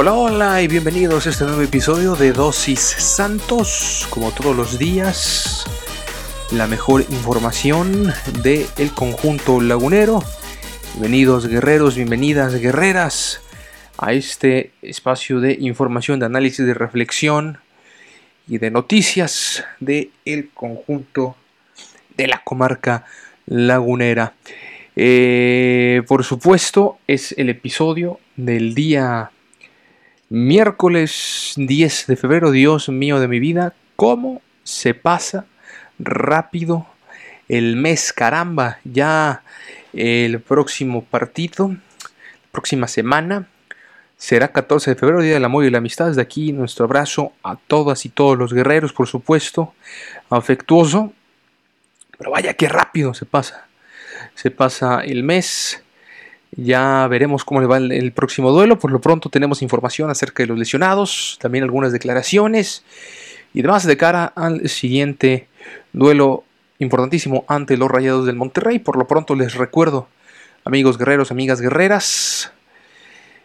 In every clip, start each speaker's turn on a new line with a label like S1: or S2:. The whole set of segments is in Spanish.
S1: Hola, hola y bienvenidos a este nuevo episodio de Dosis Santos. Como todos los días, la mejor información del el conjunto lagunero. Bienvenidos guerreros, bienvenidas guerreras a este espacio de información, de análisis, de reflexión y de noticias del el conjunto de la comarca lagunera. Eh, por supuesto, es el episodio del día Miércoles 10 de febrero, Dios mío de mi vida, ¿cómo se pasa rápido el mes? Caramba, ya el próximo partido, próxima semana, será 14 de febrero, Día del Amor y la Amistad. Desde aquí nuestro abrazo a todas y todos los guerreros, por supuesto, afectuoso. Pero vaya que rápido se pasa. Se pasa el mes. Ya veremos cómo le va el, próximo duelo. Por lo pronto tenemos información acerca de los lesionados, también algunas declaraciones y demás de cara al siguiente duelo importantísimo ante los Rayados del Monterrey. Por lo pronto les recuerdo, amigos guerreros, amigas guerreras,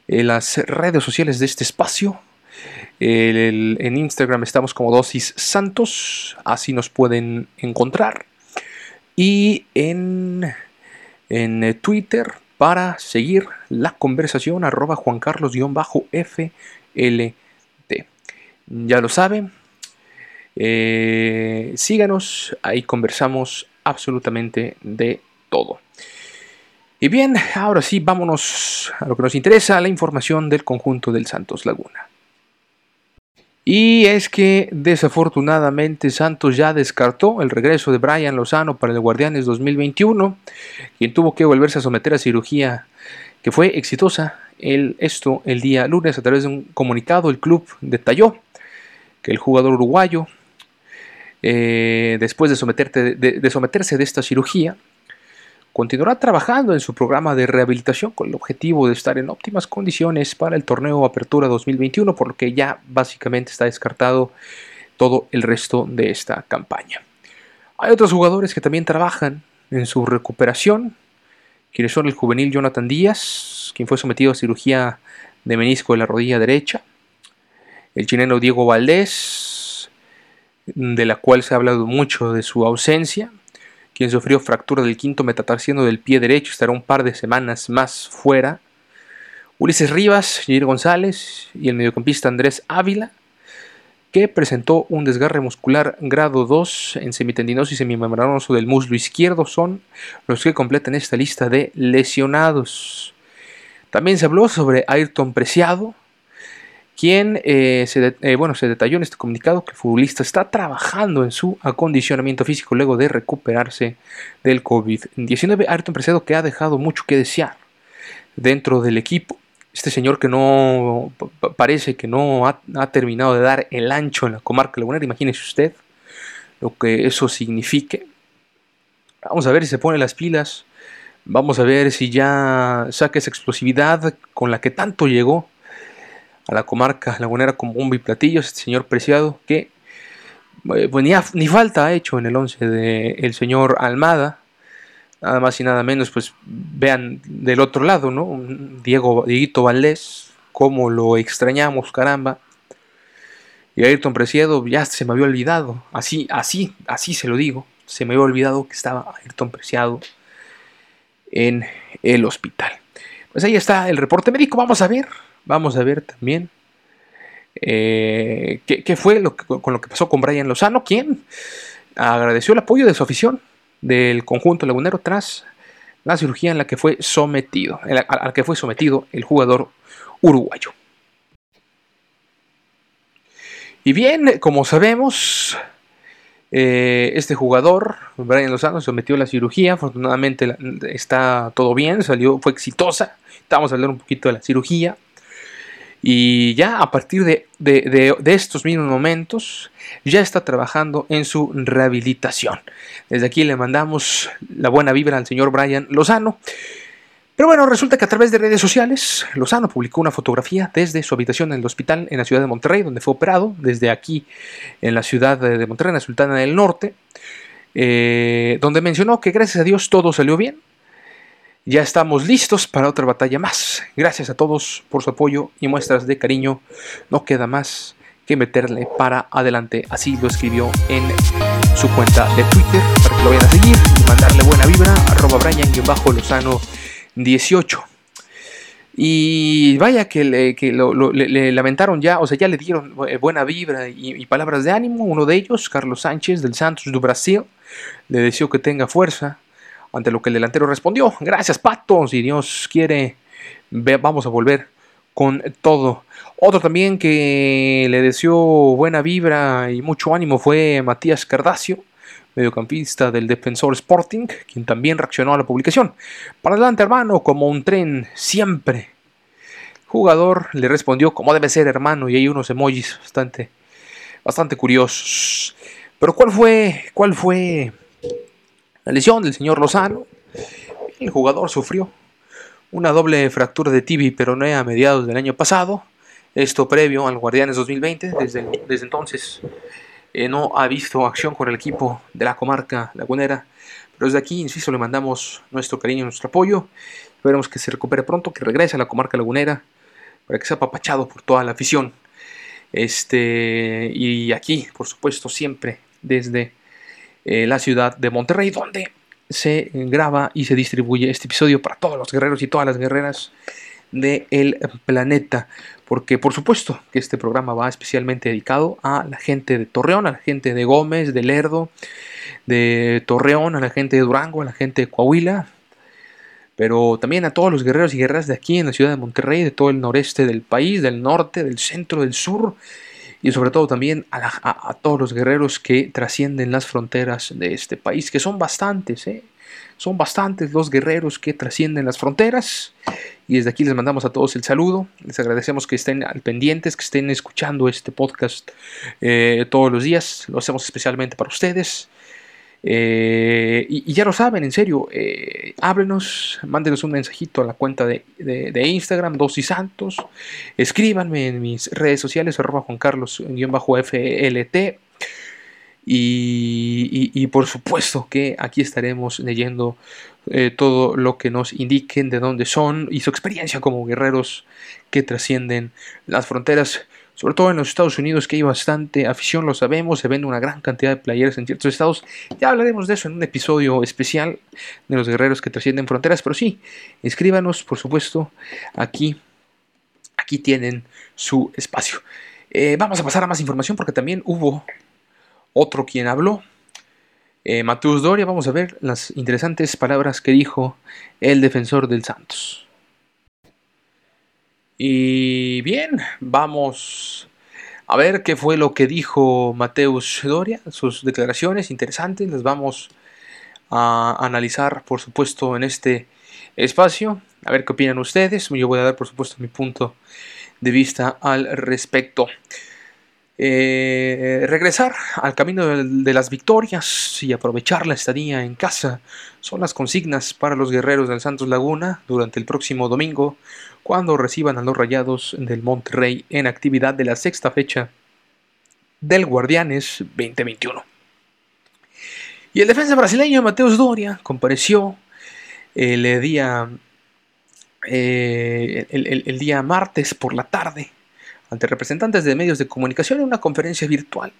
S1: en las redes sociales de este espacio. en Instagram estamos como Dosis Santos, así nos pueden encontrar. Y en, en Twitter para seguir la conversación arroba Juan Carlos-FLT. Ya lo saben, eh, síganos, ahí conversamos absolutamente de todo. Y bien, ahora sí, vámonos a lo que nos interesa, la información del conjunto del Santos Laguna. Y es que desafortunadamente Santos ya descartó el regreso de Brian Lozano para el Guardianes 2021, quien tuvo que volverse a someter a cirugía que fue exitosa. El, esto el día lunes a través de un comunicado el club detalló que el jugador uruguayo, eh, después de, de someterse de esta cirugía, continuará trabajando en su programa de rehabilitación con el objetivo de estar en óptimas condiciones para el torneo Apertura 2021, por lo que ya básicamente está descartado todo el resto de esta campaña. Hay otros jugadores que también trabajan en su recuperación, quienes son el juvenil Jonathan Díaz, quien fue sometido a cirugía de menisco de la rodilla derecha, el chileno Diego Valdés, de la cual se ha hablado mucho de su ausencia, quien sufrió fractura del quinto metatarsiano del pie derecho, estará un par de semanas más fuera. Ulises Rivas, Jair González y el mediocampista Andrés Ávila, que presentó un desgarre muscular grado 2 en semitendinoso y semimembranoso del muslo izquierdo, son los que completan esta lista de lesionados. También se habló sobre Ayrton Preciado, quien eh, se, eh, bueno, se detalló en este comunicado que el futbolista está trabajando en su acondicionamiento físico luego de recuperarse del COVID-19. Ayrton Preciado que ha dejado mucho que desear dentro del equipo. Este señor que no parece que no ha, terminado de dar el ancho en la comarca lagunera, imagínese usted lo que eso signifique. Vamos a ver si se pone las pilas. Vamos a ver si ya saca esa explosividad con la que tanto llegó a la comarca lagunera como un biplatillos, este señor preciado que eh, pues, ni, falta ha hecho en el 11 del señor Almada, nada más y nada menos, pues vean del otro lado, ¿no? Diego, Dieguito Valdés, cómo lo extrañamos, caramba. Y Ayrton Preciado ya se me había olvidado, así, así, así se lo digo, Se me había olvidado que estaba Ayrton Preciado en el hospital. Pues ahí está el reporte médico. Vamos a ver, vamos a ver también eh, qué, fue con lo que pasó con Brian Lozano, quien agradeció el apoyo de su afición del conjunto lagunero tras la cirugía en la que fue sometido, a la que fue sometido el jugador uruguayo. Y bien, como sabemos, eh, este jugador, Brian Lozano, sometió a la cirugía. Afortunadamente está todo bien, salió, fue exitosa. Estamos a hablar un poquito de la cirugía. Y ya a partir de, de, estos mismos momentos, ya está trabajando en su rehabilitación. Desde aquí le mandamos la buena vibra al señor Brian Lozano. Pero bueno, resulta que a través de redes sociales, Lozano publicó una fotografía desde su habitación en el hospital en la ciudad de Monterrey, donde fue operado, desde aquí en la ciudad de Monterrey, en la Sultana del Norte, eh, donde mencionó que gracias a Dios todo salió bien. Ya estamos listos para otra batalla más. Gracias a todos por su apoyo y muestras de cariño. No queda más que meterle para adelante. Así lo escribió en su cuenta de Twitter para que lo vayan a seguir y mandarle buena vibra. Arroba Brian-Lozano 18. Y vaya que, le, lamentaron ya, o sea, ya le dieron eh, buena vibra y, palabras de ánimo. Uno de ellos, Carlos Sánchez del Santos do Brasil, le deseó que tenga fuerza, ante lo que el delantero respondió. Gracias, Pato, si Dios quiere, vamos a volver con todo. Otro también que le deseó buena vibra y mucho ánimo fue Matías Cardacio mediocampista del Defensor Sporting, quien también reaccionó a la publicación. Para adelante, hermano, como un tren, siempre. Jugador le respondió como debe ser, hermano, y hay unos emojis bastante, bastante curiosos. Pero ¿cuál fue, cuál fue la lesión del señor Lozano? El jugador sufrió una doble fractura de tibia y peronea a mediados del año pasado. Esto previo al Guardianes 2020. Desde, entonces eh, no ha visto acción con el equipo de la comarca lagunera. Pero desde aquí, insisto, le mandamos nuestro cariño, nuestro apoyo. Esperemos que se recupere pronto, que regrese a la comarca lagunera para que sea apapachado por toda la afición. Este, y aquí, por supuesto, siempre desde eh, la ciudad de Monterrey, donde se graba y se distribuye este episodio para todos los guerreros y todas las guerreras del planeta. Porque por supuesto que este programa va especialmente dedicado a la gente de Torreón, a la gente de Gómez, de Lerdo, de Torreón, a la gente de Durango, a la gente de Coahuila, pero también a todos los guerreros y guerreras de aquí en la ciudad de Monterrey, de todo el noreste del país, del norte, del centro, del sur, y sobre todo también a, todos los guerreros que trascienden las fronteras de este país, que son bastantes, ¿eh? son bastantes los guerreros que trascienden las fronteras y desde aquí les mandamos a todos el saludo. Les agradecemos que estén al pendientes, que estén escuchando este podcast eh, todos los días. Lo hacemos especialmente para ustedes. Eh, y, ya lo saben, en serio, eh, háblenos, mándenos un mensajito a la cuenta de, Instagram, Dos y Santos. Escríbanme en mis redes sociales, arroba Juan Carlos-FLT. Y, por supuesto que aquí estaremos leyendo eh, todo lo que nos indiquen de dónde son y su experiencia como guerreros que trascienden las fronteras. Sobre todo en los Estados Unidos, que hay bastante afición, lo sabemos, se vende una gran cantidad de playeras en ciertos estados. Ya hablaremos de eso en un episodio especial de los guerreros que trascienden fronteras. Pero sí, escríbanos, por supuesto, aquí, aquí tienen su espacio. Eh, vamos a pasar a más información porque también hubo otro quien habló. Eh, Mateus Doria, vamos a ver las interesantes palabras que dijo el defensor del Santos. Y bien, vamos a ver qué fue lo que dijo Mateus Doria, sus declaraciones interesantes, las vamos a analizar por supuesto en este espacio, a ver qué opinan ustedes, yo voy a dar por supuesto mi punto de vista al respecto. Eh, regresar al camino de, las victorias y aprovechar la estadía en casa son las consignas para los guerreros del Santos Laguna durante el próximo domingo cuando reciban a los rayados del Monterrey en actividad de la sexta fecha del Guardianes 2021. Y el defensa brasileño Mateus Doria compareció el día, eh, el día martes por la tarde ante representantes de medios de comunicación en una conferencia virtual.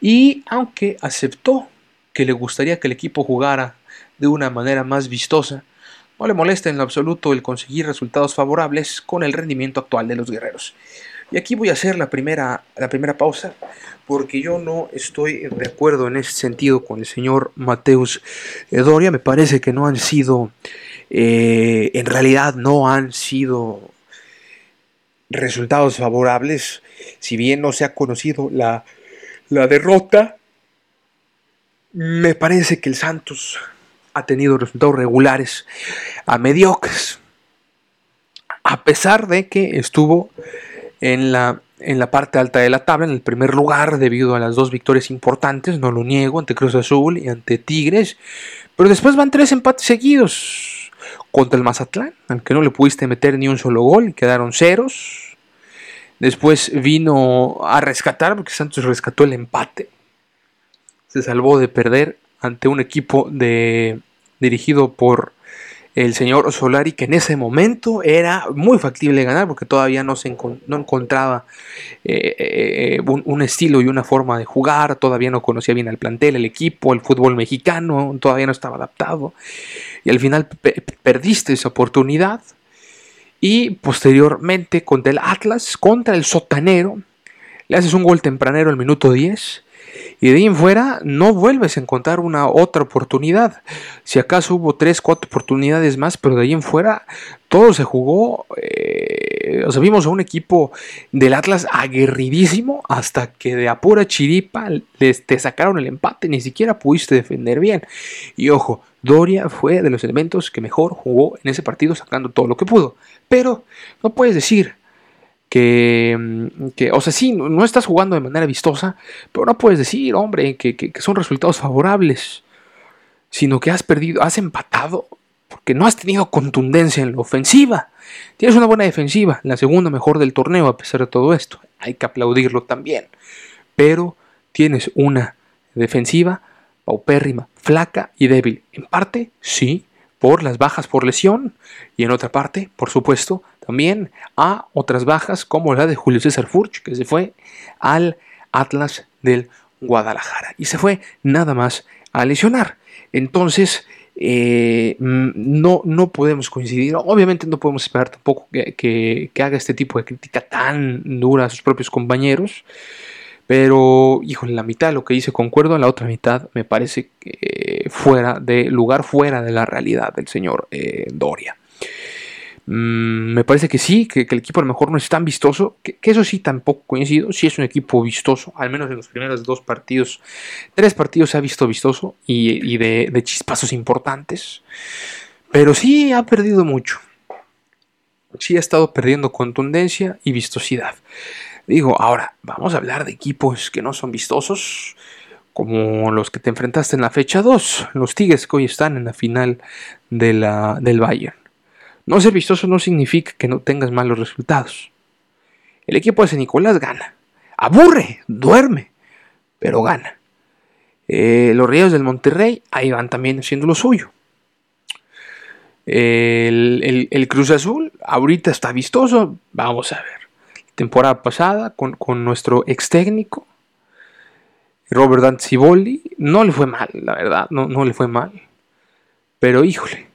S1: Y aunque aceptó que le gustaría que el equipo jugara de una manera más vistosa, no le molesta en lo absoluto el conseguir resultados favorables con el rendimiento actual de los guerreros. Y aquí voy a hacer la primera, la primera pausa, porque yo no estoy de acuerdo en ese sentido con el señor Mateus Doria. Me parece que no han sido, eh, en realidad no han sido resultados favorables, si bien no se ha conocido la, la derrota. Me parece que el Santos ha tenido resultados regulares a mediocres. A pesar de que estuvo en la, en la parte alta de la tabla, en el primer lugar, debido a las dos victorias importantes, no lo niego, ante Cruz Azul y ante Tigres. Pero después van tres empates seguidos contra el Mazatlán, aunque no le pudiste meter ni un solo gol, quedaron ceros. Después vino a rescatar, porque Santos rescató el empate. Se salvó de perder ante un equipo de, dirigido por el señor Solari, que en ese momento era muy factible ganar porque todavía no, se no encontraba eh, eh, un, estilo y una forma de jugar, todavía no conocía bien el plantel, el equipo, el fútbol mexicano, todavía no estaba adaptado. Y al final perdiste esa oportunidad. Y posteriormente contra el Atlas, contra el Sotanero, le haces un gol tempranero al minuto 10 y de ahí en fuera no vuelves a encontrar una otra oportunidad. Si acaso hubo tres, cuatro oportunidades más, pero de ahí en fuera todo se jugó. Eh, o sea, vimos a un equipo del Atlas aguerridísimo hasta que de apura chiripa les, te sacaron el empate. Ni siquiera pudiste defender bien. Y ojo, Doria fue de los elementos que mejor jugó en ese partido sacando todo lo que pudo. Pero no puedes decir que, que, o sea, sí, no estás jugando de manera vistosa, pero no puedes decir, hombre, que, son resultados favorables, sino que has perdido, has empatado, porque no has tenido contundencia en la ofensiva. Tienes una buena defensiva, la segunda mejor del torneo a pesar de todo esto, hay que aplaudirlo también, pero tienes una defensiva paupérrima, flaca y débil. En parte, sí, por las bajas por lesión y en otra parte, por supuesto, también a otras bajas como la de Julio César Furch, que se fue al Atlas del Guadalajara y se fue nada más a lesionar. Entonces, eh, mm, no, no podemos coincidir. Obviamente no podemos esperar tampoco que, haga este tipo de crítica tan dura a sus propios compañeros. Pero, híjole, la mitad de lo que dice concuerdo, la otra mitad me parece que fuera de lugar, fuera de la realidad del señor eh, Doria. Mm, me parece que sí, que, el equipo a lo mejor no es tan vistoso, que, eso sí tampoco coincido, sí es un equipo vistoso, al menos en los primeros dos partidos, tres partidos se ha visto vistoso y, de, de, chispazos importantes, pero sí ha perdido mucho, sí ha estado perdiendo contundencia y vistosidad. Digo, ahora, vamos a hablar de equipos que no son vistosos, como los que te enfrentaste en la fecha 2, los Tigres que hoy están en la final de la, del Bayern. No ser vistoso no significa que no tengas malos resultados. El equipo de San Nicolás gana. Aburre, duerme, pero gana. Eh, los Ríos del Monterrey ahí van también haciendo lo suyo. El, Cruz Azul ahorita está vistoso. Vamos a ver. Temporada pasada con, nuestro ex técnico, Robert Danzibolli, no le fue mal, la verdad, no, no le fue mal. Pero híjole,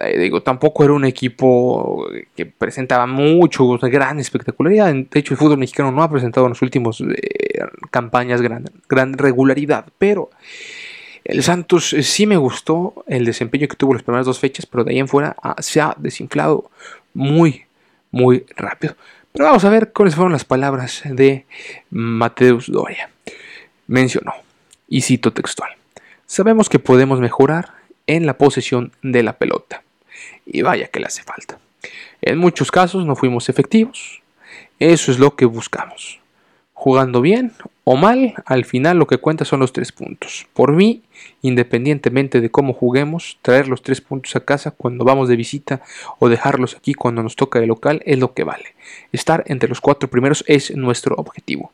S1: eh, digo, tampoco era un equipo que presentaba mucho, gran espectacularidad. De hecho, el fútbol mexicano no ha presentado en las últimas eh, campañas gran, gran regularidad, pero el Santos eh, sí me gustó el desempeño que tuvo las primeras dos fechas, pero de ahí en fuera ah, se ha desinflado muy, muy rápido. Pero vamos a ver cuáles fueron las palabras de Mateus Doria. Mencionó, y cito textual, sabemos que podemos mejorar en la posesión de la pelota. Y vaya que le hace falta. En muchos casos no fuimos efectivos. Eso es lo que buscamos. Jugando bien o mal, al final lo que cuenta son los tres puntos. Por mí, independientemente de cómo juguemos, traer los tres puntos a casa cuando vamos de visita o dejarlos aquí cuando nos toca de local es lo que vale. Estar entre los cuatro primeros es nuestro objetivo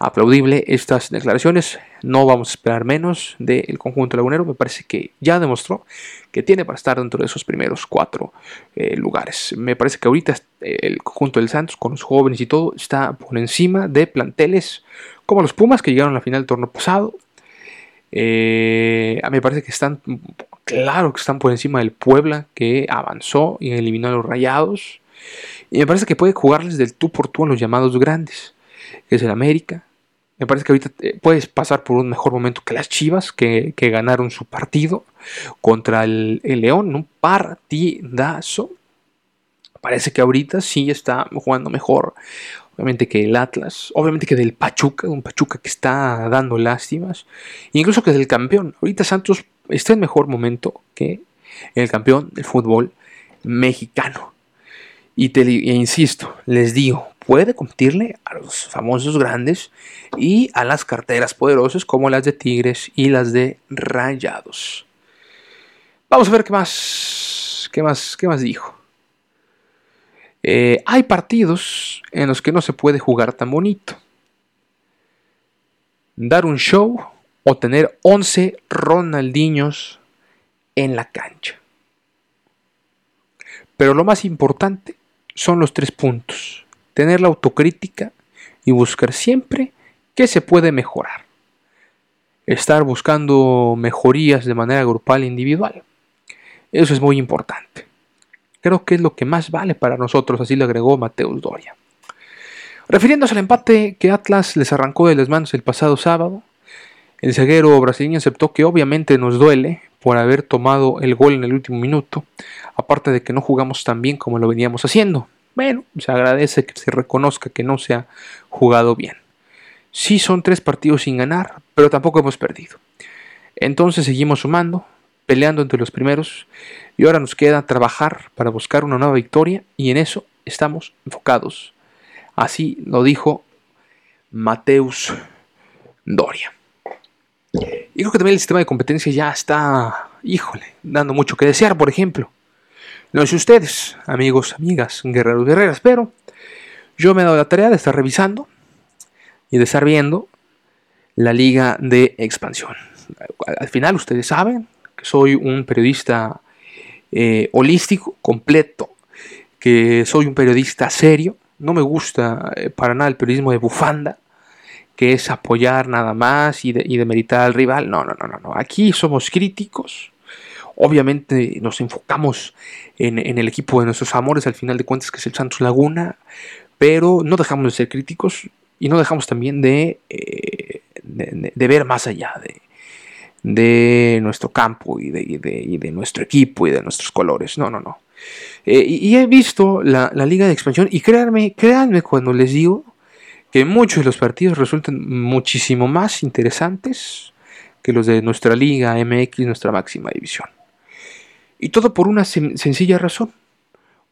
S1: aplaudible estas declaraciones. No vamos a esperar menos del conjunto lagunero. Me parece que ya demostró que tiene para estar dentro de esos primeros cuatro eh, lugares. Me parece que ahorita el conjunto del Santos, con los jóvenes y todo, está por encima de planteles como los Pumas que llegaron a la final del torneo pasado. Eh, me parece que están, claro que están por encima del Puebla, que avanzó y eliminó a los Rayados. Y me parece que puede jugarles del tú por tú a los llamados grandes, que es el América. Me parece que ahorita eh, puedes pasar por un mejor momento que las Chivas, que, ganaron su partido contra el, el León, un partidazo. Parece que ahorita sí está jugando mejor obviamente que el Atlas, obviamente que del Pachuca, un Pachuca que está dando lástimas, incluso que del campeón. Ahorita Santos está en mejor momento que el campeón del fútbol mexicano. Y te insisto, les digo, puede competirle a los famosos grandes y a las carteras poderosas como las de Tigres y las de Rayados. Vamos a ver qué más, qué más, qué más dijo. Eh, hay partidos en los que no se puede jugar tan bonito. Dar un show o tener 11 Ronaldinhos en la cancha. Pero lo más importante son los tres puntos. Tener la autocrítica y buscar siempre qué se puede mejorar. Estar buscando mejorías de manera grupal e individual. Eso es muy importante. Creo que es lo que más vale para nosotros, así lo agregó Mateus Doria. Refiriéndose al empate que Atlas les arrancó de las manos el pasado sábado, el zaguero brasileño aceptó que obviamente nos duele por haber tomado el gol en el último minuto, aparte de que no jugamos tan bien como lo veníamos haciendo. Bueno, se agradece que se reconozca que no se ha jugado bien. Sí son tres partidos sin ganar, pero tampoco hemos perdido. Entonces seguimos sumando, peleando entre los primeros y ahora nos queda trabajar para buscar una nueva victoria y en eso estamos enfocados. Así lo dijo Mateus Doria. Y creo que también el sistema de competencia ya está, híjole, dando mucho que desear, por ejemplo. No sé ustedes, amigos, amigas, guerreros, guerreras, pero yo me he dado la tarea de estar revisando y de estar viendo la liga de expansión. Al final, ustedes saben, soy un periodista eh, holístico, completo, que soy un periodista serio. No me gusta eh, para nada el periodismo de bufanda, que es apoyar nada más y, de, y demeritar al rival. No, no, no, no, no. Aquí somos críticos. Obviamente nos enfocamos en, el equipo de nuestros amores, al final de cuentas, que es el Santos Laguna, pero no dejamos de ser críticos y no dejamos también de, eh, de ver más allá, de, de nuestro campo y de, nuestro equipo y de nuestros colores. No, no, no. Eh, y, he visto la, liga de expansión y créanme, créanme cuando les digo que muchos de los partidos resultan muchísimo más interesantes que los de nuestra liga MX, nuestra máxima división. Y todo por una sencilla razón,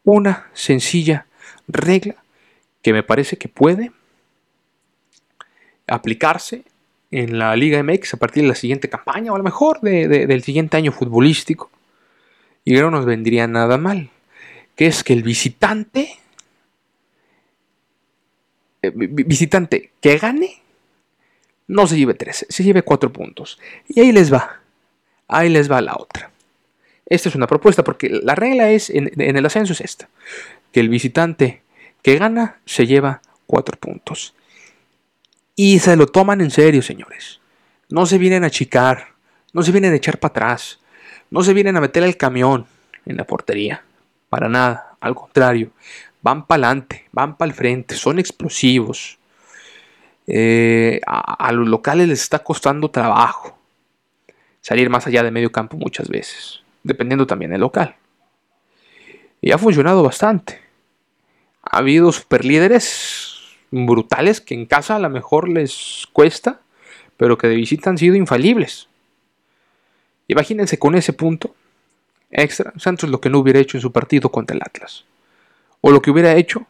S1: una sencilla regla que me parece que puede aplicarse en la Liga MX a partir de la siguiente campaña o a lo mejor del siguiente año futbolístico. Y no nos vendría nada mal. Que es que el visitante, eh, visitante que gane, no se lleve 13, se lleve 4 puntos. Y ahí les va, ahí les va la otra. Esta es una propuesta porque la regla es, en, en el ascenso es esta, que el visitante que gana se lleva 4 puntos. Y se lo toman en serio, señores. No se vienen a achicar, no se vienen a echar para atrás, no se vienen a meter el camión en la portería. Para nada, al contrario. Van para adelante, van para el frente, son explosivos. Eh, a, los locales les está costando trabajo salir más allá de medio campo muchas veces, dependiendo también del local. Y ha funcionado bastante. Ha habido superlíderes brutales que en casa a lo mejor les cuesta, pero que de visita han sido infalibles. Imagínense con ese punto extra, Santos lo que no hubiera hecho en su partido contra el Atlas. O lo que hubiera hecho,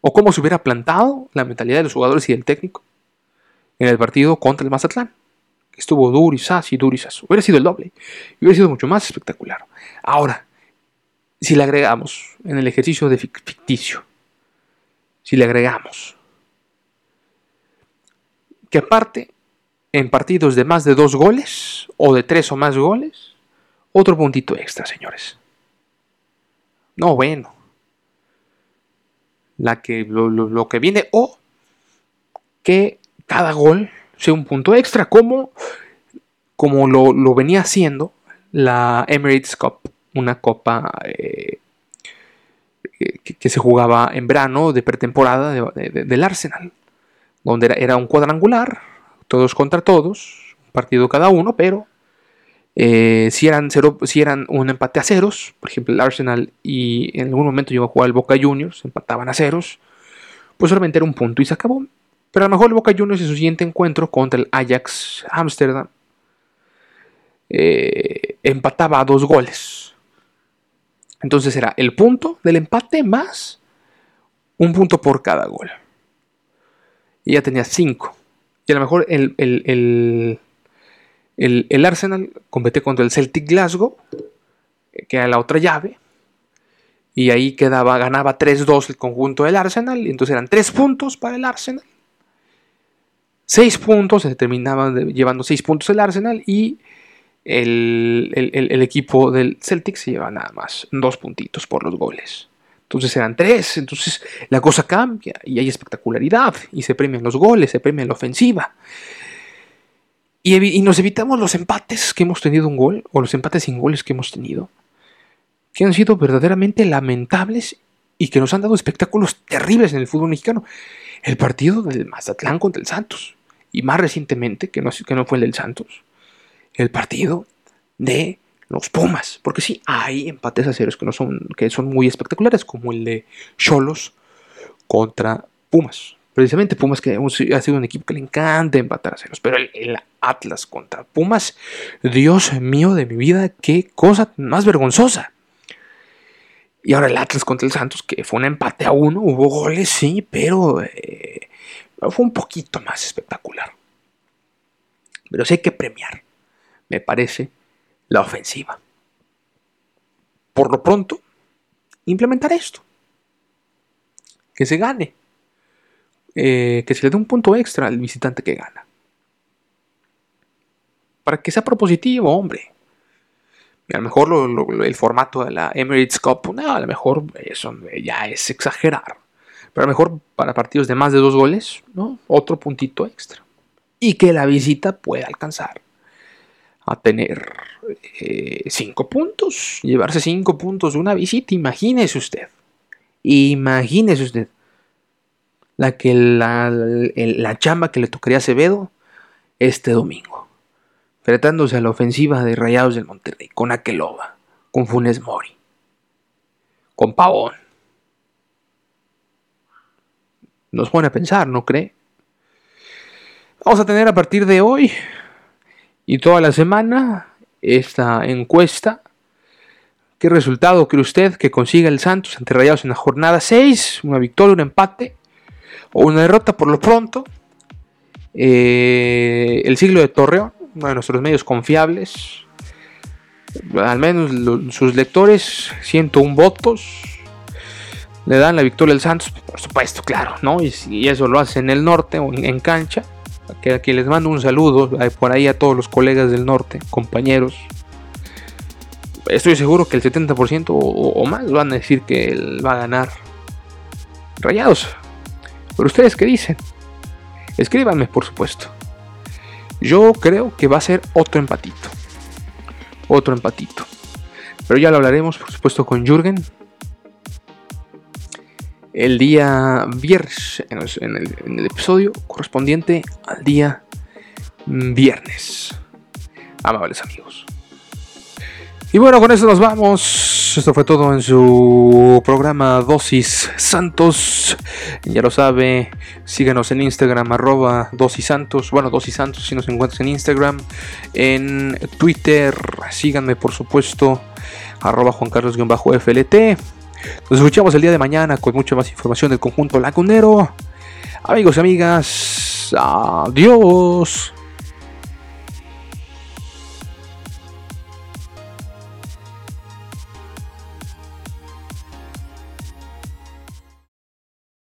S1: o cómo se hubiera plantado la mentalidad de los jugadores y del técnico en el partido contra el Mazatlán. Estuvo durisas y durisas. Hubiera sido el doble. Y hubiera sido mucho más espectacular. Ahora, si le agregamos en el ejercicio de ficticio si le agregamos que aparte en partidos de más de dos goles o de tres o más goles, otro puntito extra, señores. No, bueno. La que, lo, que viene o que cada gol sea un punto extra, como como lo, venía haciendo la Emirates Cup, una copa eh, que, se jugaba en verano de pretemporada del Arsenal, donde era, un cuadrangular, todos contra todos, un partido cada uno, pero eh, si, eran cero, si eran un empate a ceros, por ejemplo el Arsenal y en algún momento llegó a jugar el Boca Juniors, empataban a ceros, pues solamente era un punto y se acabó. Pero a lo mejor el Boca Juniors en su siguiente encuentro contra el Ajax Amsterdam eh, empataba a dos goles. Entonces era el punto del empate más un punto por cada gol. Y ya tenía cinco. Y a lo mejor el, el, Arsenal competía contra el Celtic Glasgow, que era la otra llave. Y ahí quedaba, ganaba 3-2 el conjunto del Arsenal. Y entonces eran tres puntos para el Arsenal. Seis puntos, se terminaba llevando seis puntos el Arsenal. Y el, equipo del Celtic se lleva nada más dos puntitos por los goles. Entonces eran tres, entonces la cosa cambia y hay espectacularidad y se premian los goles, se premia la ofensiva. Y, nos evitamos los empates que hemos tenido un gol o los empates sin goles que hemos tenido, que han sido verdaderamente lamentables y que nos han dado espectáculos terribles en el fútbol mexicano. El partido del Mazatlán contra el Santos y más recientemente, que no, que no fue el del Santos, el partido de los Pumas. Porque sí, hay empates a ceros que, no son, que son muy espectaculares, como el de Cholos contra Pumas. Precisamente Pumas que ha sido un equipo que le encanta empatar a ceros. Pero el, Atlas contra Pumas, Dios mío de mi vida, qué cosa más vergonzosa. Y ahora el Atlas contra el Santos, que fue un empate a uno, hubo goles, sí, pero eh, fue un poquito más espectacular. Pero sí hay que premiar me parece, la ofensiva. Por lo pronto, implementar esto. Que se gane. Eh, que se le dé un punto extra al visitante que gana. Para que sea propositivo, hombre. a lo mejor el formato de la Emirates Cup, no, a lo mejor eso ya es exagerar. Pero a lo mejor para partidos de más de dos goles, ¿no? Otro puntito extra. Y que la visita pueda alcanzar a tener eh, cinco puntos, llevarse cinco puntos de una visita, imagínese usted, imagínese usted la, que la, chamba que le tocaría a Acevedo este domingo, enfrentándose a la ofensiva de Rayados del Monterrey, con Aqueloba, con Funes Mori, con Pavón. Nos pone a pensar, ¿no cree? Vamos a tener a partir de hoy y toda la semana esta encuesta. ¿Qué resultado cree usted que consiga el Santos ante Rayados en la jornada 6? ¿Una victoria, un empate o una derrota por lo pronto? Eh, el siglo de Torreón, uno de nuestros medios confiables. Al menos sus lectores, 101 votos. Le dan la victoria al Santos, por supuesto, claro, ¿no? Y, eso lo hace en el norte o en cancha que les mando un saludo por ahí a todos los colegas del norte, compañeros. Estoy seguro que el 70% o, más van a decir que él va a ganar Rayados. Pero ustedes qué dicen? Escríbanme, por supuesto. Yo creo que va a ser otro empatito. Otro empatito. Pero ya lo hablaremos, por supuesto, con Jürgen el día viernes, en el, episodio correspondiente al día viernes. Amables amigos. Y bueno, con eso nos vamos. Esto fue todo en su programa Dosis Santos. Ya lo sabe, síganos en Instagram, arroba Dosis Santos. Bueno, Dosis Santos si nos encuentras en Instagram. En Twitter, síganme por supuesto, arroba Juan Carlos-FLT. Nos escuchamos el día de mañana con mucha más información del conjunto lagunero. Amigos y amigas, adiós.